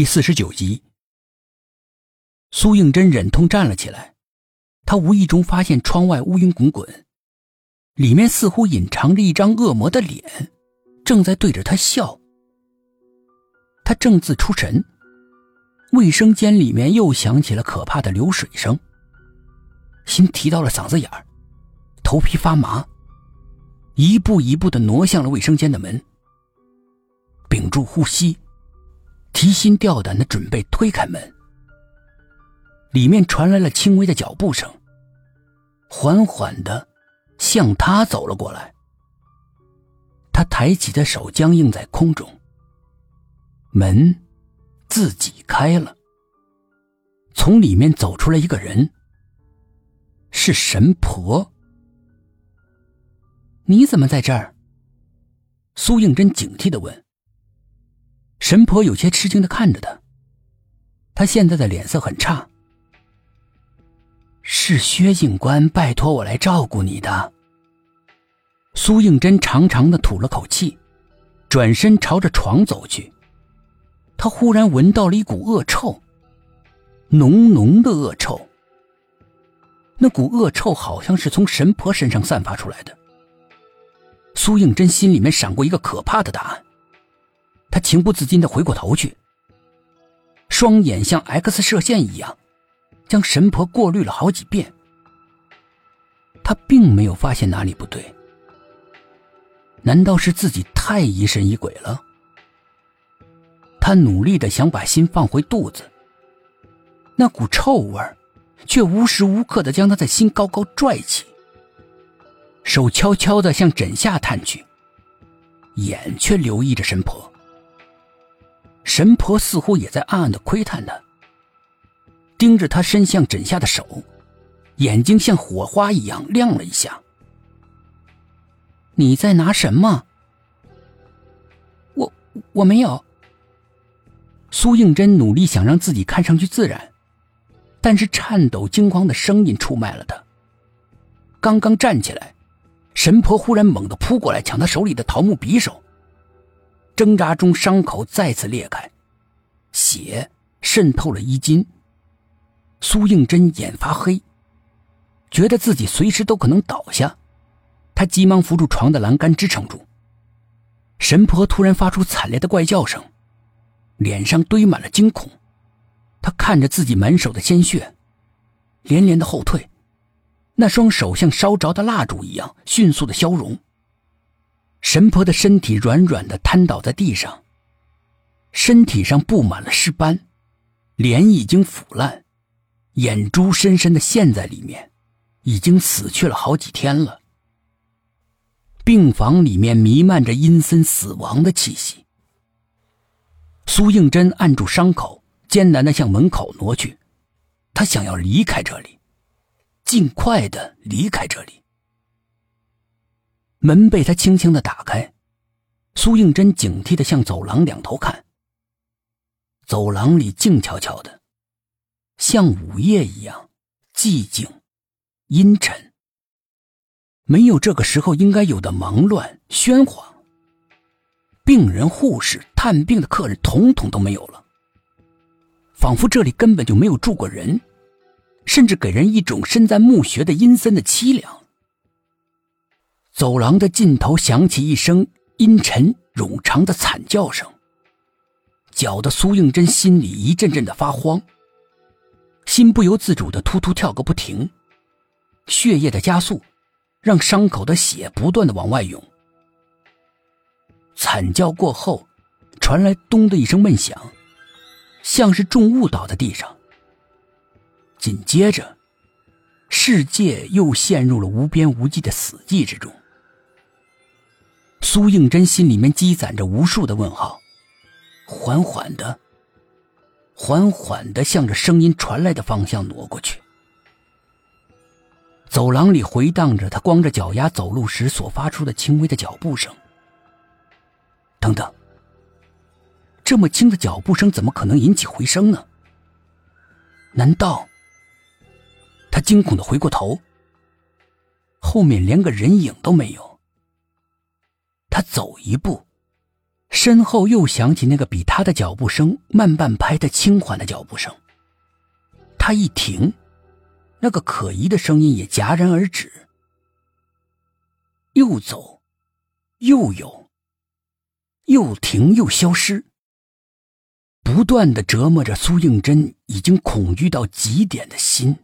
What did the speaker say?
第四十九集，苏应真忍痛站了起来。他无意中发现窗外乌云滚滚，里面似乎隐藏着一张恶魔的脸，正在对着他笑。他正自出神，卫生间里面又响起了可怕的流水声，心提到了嗓子眼儿，头皮发麻，一步一步的挪向了卫生间的门，屏住呼吸。提心吊胆的准备推开门，里面传来了轻微的脚步声，缓缓的向他走了过来。他抬起的手僵硬在空中，门自己开了，从里面走出来一个人，是神婆。你怎么在这儿？苏应真警惕的问。神婆有些吃惊的看着他，他现在的脸色很差。是薛警官拜托我来照顾你的。苏应真长长的吐了口气，转身朝着床走去。他忽然闻到了一股恶臭，浓浓的恶臭。那股恶臭好像是从神婆身上散发出来的。苏应真心里面闪过一个可怕的答案。情不自禁的回过头去，双眼像 X 射线一样，将神婆过滤了好几遍。他并没有发现哪里不对，难道是自己太疑神疑鬼了？他努力的想把心放回肚子，那股臭味却无时无刻的将他的心高高拽起。手悄悄的向枕下探去，眼却留意着神婆。神婆似乎也在暗暗的窥探他，盯着他伸向枕下的手，眼睛像火花一样亮了一下。你在拿什么？我我没有。苏应真努力想让自己看上去自然，但是颤抖惊慌的声音出卖了他。刚刚站起来，神婆忽然猛地扑过来，抢他手里的桃木匕首。挣扎中，伤口再次裂开，血渗透了衣襟。苏应真眼发黑，觉得自己随时都可能倒下，他急忙扶住床的栏杆支撑住。神婆突然发出惨烈的怪叫声，脸上堆满了惊恐，他看着自己满手的鲜血，连连的后退，那双手像烧着的蜡烛一样迅速的消融。神婆的身体软软的瘫倒在地上，身体上布满了尸斑，脸已经腐烂，眼珠深深的陷在里面，已经死去了好几天了。病房里面弥漫着阴森死亡的气息。苏应真按住伤口，艰难的向门口挪去，他想要离开这里，尽快的离开这里。门被他轻轻的打开，苏应真警惕的向走廊两头看。走廊里静悄悄的，像午夜一样寂静、阴沉，没有这个时候应该有的忙乱喧哗。病人、护士、探病的客人，统统都没有了，仿佛这里根本就没有住过人，甚至给人一种身在墓穴的阴森的凄凉。走廊的尽头响起一声阴沉冗长的惨叫声，搅得苏应真心里一阵阵的发慌，心不由自主的突突跳个不停，血液的加速让伤口的血不断的往外涌。惨叫过后，传来咚的一声闷响，像是重物倒在地上。紧接着，世界又陷入了无边无际的死寂之中。苏应真心里面积攒着无数的问号，缓缓的、缓缓的向着声音传来的方向挪过去。走廊里回荡着他光着脚丫走路时所发出的轻微的脚步声。等等，这么轻的脚步声怎么可能引起回声呢？难道？他惊恐的回过头，后面连个人影都没有。走一步，身后又响起那个比他的脚步声慢半拍的轻缓的脚步声。他一停，那个可疑的声音也戛然而止。又走，又有，又停又消失，不断的折磨着苏应真已经恐惧到极点的心。